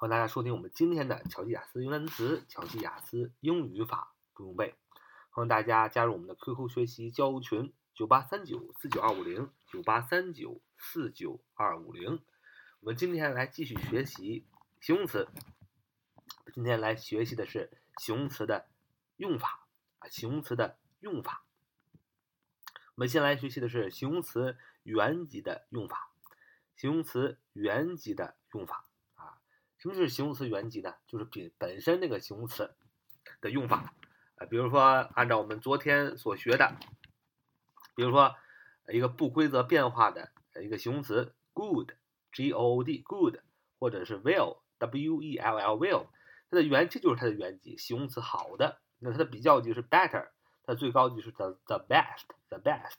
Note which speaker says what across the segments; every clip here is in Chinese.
Speaker 1: 欢迎大家收听我们今天的巧记雅思英单词、巧记雅思英语法不用背。欢迎大家加入我们的 QQ 学习交流群：九八三九四九二五零九八三九四九二五零。我们今天来继续学习形容词。今天来学习的是形容词的用法啊，形容词的用法。我们先来学习的是形容词原级的用法。形容词原级的用法，什么是形容词原级呢？就是本本身那个形容词的用法啊。比如说，按照我们昨天所学的，比如说一个不规则变化的一个形容词 good，g o o d good，或者是 well，w e l l well。它的原这就是它的原级，形容词好的。那它的比较级是 better，它最高级是 the the best，the best。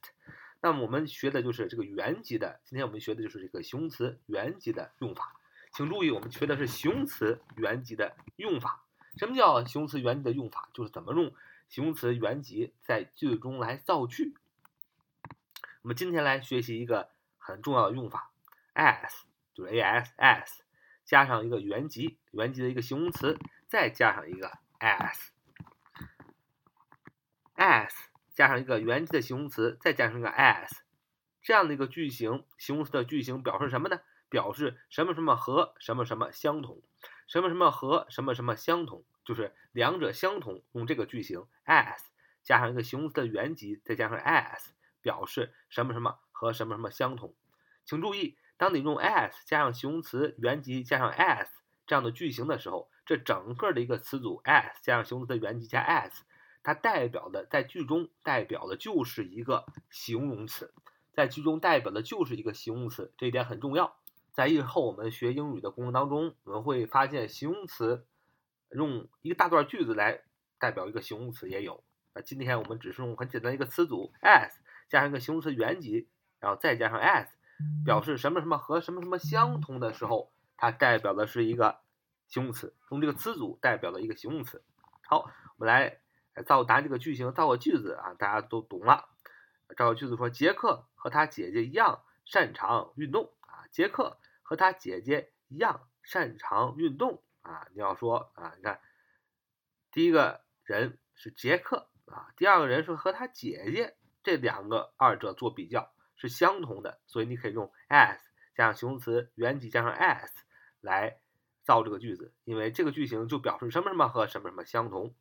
Speaker 1: 那么我们学的就是这个原级的，今天我们学的就是这个形容词原级的用法。请注意，我们学的是形容词原级的用法。什么叫形容词原级的用法？就是怎么用形容词原级在句子中来造句。我们今天来学习一个很重要的用法，as 就是 a s as。加上一个原级，原级的一个形容词，再加上一个 as，as 加上一个原级的形容词，再加上一个 as，这样的一个句型，形容词的句型表示什么呢？表示什么什么和什么什么相同，什么什么和什么什么相同，就是两者相同，用这个句型 as 加上一个形容词的原级，再加上 as，表示什么什么和什么什么相同。请注意。当你用 as 加上形容词原级加上 as 这样的句型的时候，这整个的一个词组 as 加上形容词的原级加 as，它代表的在句中代表的就是一个形容词，在句中代表的就是一个形容词，这一点很重要。在日后我们学英语的过程当中，我们会发现形容词用一个大段句子来代表一个形容词也有。那今天我们只是用很简单一个词组 as 加上一个形容词原级，然后再加上 as。表示什么什么和什么什么相同的时候，它代表的是一个形容词，用这个词组代表了一个形容词。好，我们来造答这个句型，造个句子啊，大家都懂了。造个句子说：杰克和他姐姐一样擅长运动。杰克和他姐姐一样擅长运动啊。你要说啊，你看，第一个人是杰克啊，第二个人是和他姐姐，这两个二者做比较。是相同的，所以你可以用 as 加上形容词原级加上 as 来造这个句子，因为这个句型就表示什么什么和什么什么相同，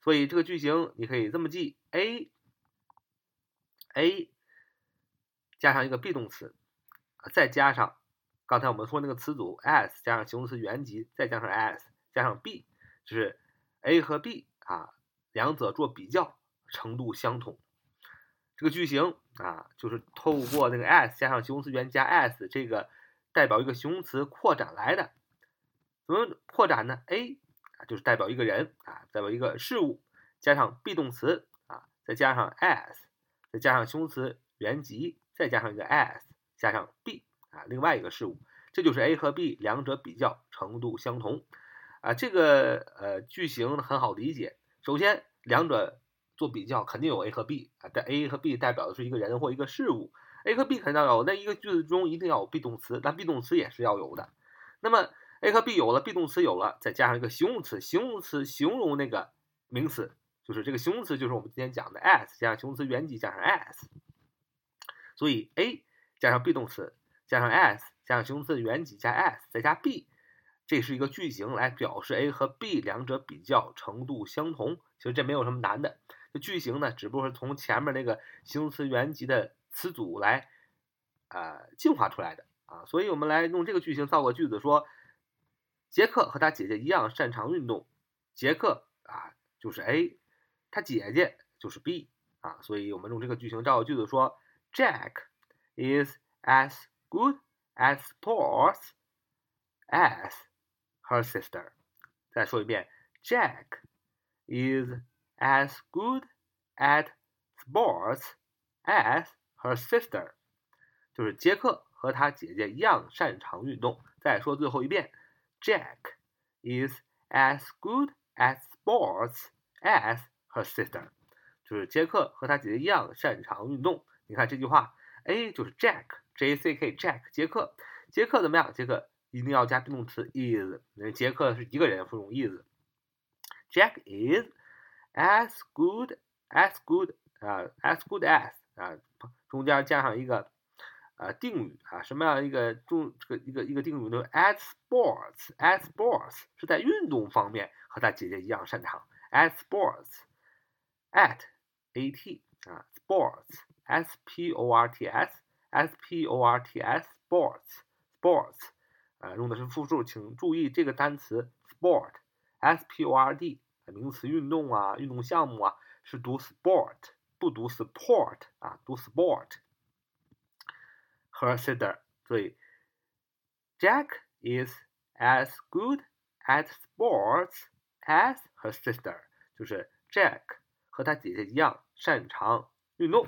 Speaker 1: 所以这个句型你可以这么记：a a 加上一个 be 动词，再加上刚才我们说那个词组 as 加上形容词原级，再加上 as 加上 b，就是 a 和 b 啊两者做比较程度相同。这个句型啊，就是透过那个 as 加上形容词原加 as 这个代表一个形容词扩展来的。怎么扩展呢？a 啊，就是代表一个人啊，代表一个事物，加上 be 动词啊，再加上 as，再加上形容词原级，再加上一个 as，加上 b 啊，另外一个事物，这就是 a 和 b 两者比较程度相同啊。这个呃句型很好理解，首先两者。做比较肯定有 A 和 B 啊，但 A 和 B 代表的是一个人或一个事物，A 和 B 肯定要有，那一个句子中一定要有 be 动词，那 be 动词也是要有的。那么 A 和 B 有了，be 动词有了，再加上一个形容词，形容词形容那个名词，就是这个形容词就是我们今天讲的 as 加上形容词原级加上 as，所以 A 加上 be 动词加上 as 加上形容词的原级加 s，再加 B，这是一个句型来表示 A 和 B 两者比较程度相同，其实这没有什么难的。这句型呢，只不过是从前面那个形容词原级的词组来，呃，进化出来的啊。所以我们来用这个句型造个句子，说杰克和他姐姐一样擅长运动。杰克啊就是 A，他姐姐就是 B 啊。所以我们用这个句型造个句子，说 Jack is as good at sports as her sister。再说一遍，Jack is。as good at sports as her sister，就是杰克和他姐姐一样擅长运动。再说最后一遍，Jack is as good at sports as her sister，就是杰克和他姐姐一样擅长运动。你看这句话 ，A 就是 Jack，J A C K Jack，杰克，杰克怎么样？杰克一定要加 be 动词 is。因为杰克是一个人，会用 is。Jack is as good as good 啊，as good as 啊，中间加上一个呃定语啊，什么样一个中这个一个一个定语呢？At sports，at sports 是在运动方面和他姐姐一样擅长。At sports，at a t 啊，sports p o r t s，s p o r t s，sports，sports 啊，用的是复数，请注意这个单词 sport，s p o r t 名词运动啊，运动项目啊，是读 sport，不读 support 啊，读 sport。Her sister，所以 Jack is as good at sports as her sister，就是 Jack 和他姐姐一样擅长运动。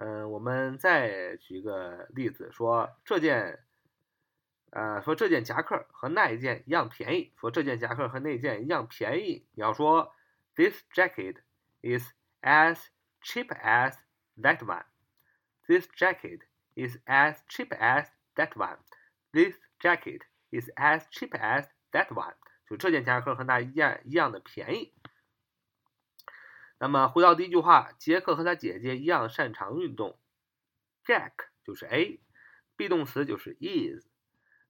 Speaker 1: 嗯，我们再举个例子，说这件。呃，说这件夹克和那一件一样便宜。说这件夹克和那一件一样便宜。你要说，This jacket is as cheap as that one. This jacket is as cheap as that one. This jacket is as cheap as that one. 就这件夹克和那一件一样的便宜。那么回到第一句话，杰克和他姐姐一样擅长运动。Jack 就是 A，be 动词就是 is。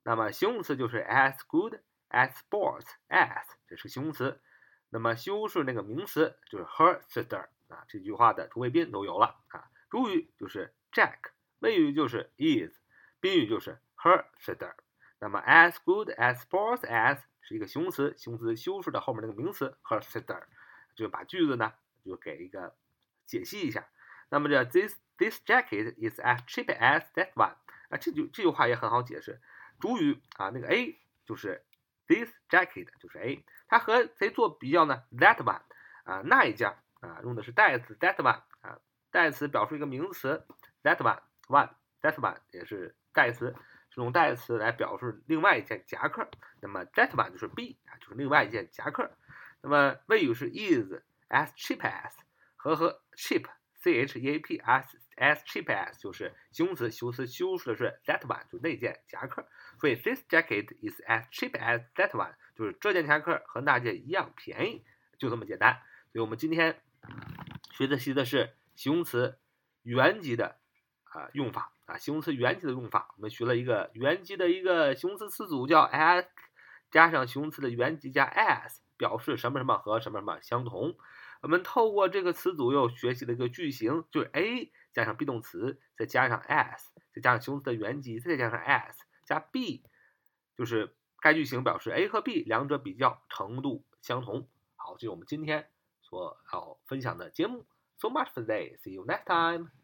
Speaker 1: 那么形容词就是 as good as sports as，这是个形容词。那么修饰那个名词就是 her sister 啊，这句话的主谓宾都有了啊。主语就是 Jack，谓语就是 is，宾语就是 her sister。那么 as good as sports as 是一个形容词，形容词修饰的后面那个名词 her sister，就把句子呢就给一个解析一下。那么这 this this jacket is as cheap as that one 啊，这句这句话也很好解释。主语啊，那个 A 就是 this jacket 就是 A，它和谁做比较呢？That one 啊，那一件啊，用的是代词 that one 啊，代词表示一个名词 that one one that one 也是代词，是用代词来表示另外一件夹克。那么 that one 就是 B 啊，就是另外一件夹克。那么谓语是 is as cheap as 和和 cheap c h e a p s as cheap as 就是形容词，修辞修饰的是 that one 就那件夹克。所以 this jacket is as cheap as that one，就是这件夹克和那件一样便宜，就这么简单。所以我们今天学的习的是形容词原级的啊用法啊，形容词原级的用法。我们学了一个原级的一个形容词词组叫 as，加上形容词的原级加 as，表示什么什么和什么什么相同。我们透过这个词组又学习了一个句型，就是 A 加上 be 动词，再加上 s，再加上形容词的原级，再加上 s。加 B，就是该句型表示 A 和 B 两者比较程度相同。好，这是我们今天所要分享的节目。So much for today. See you next time.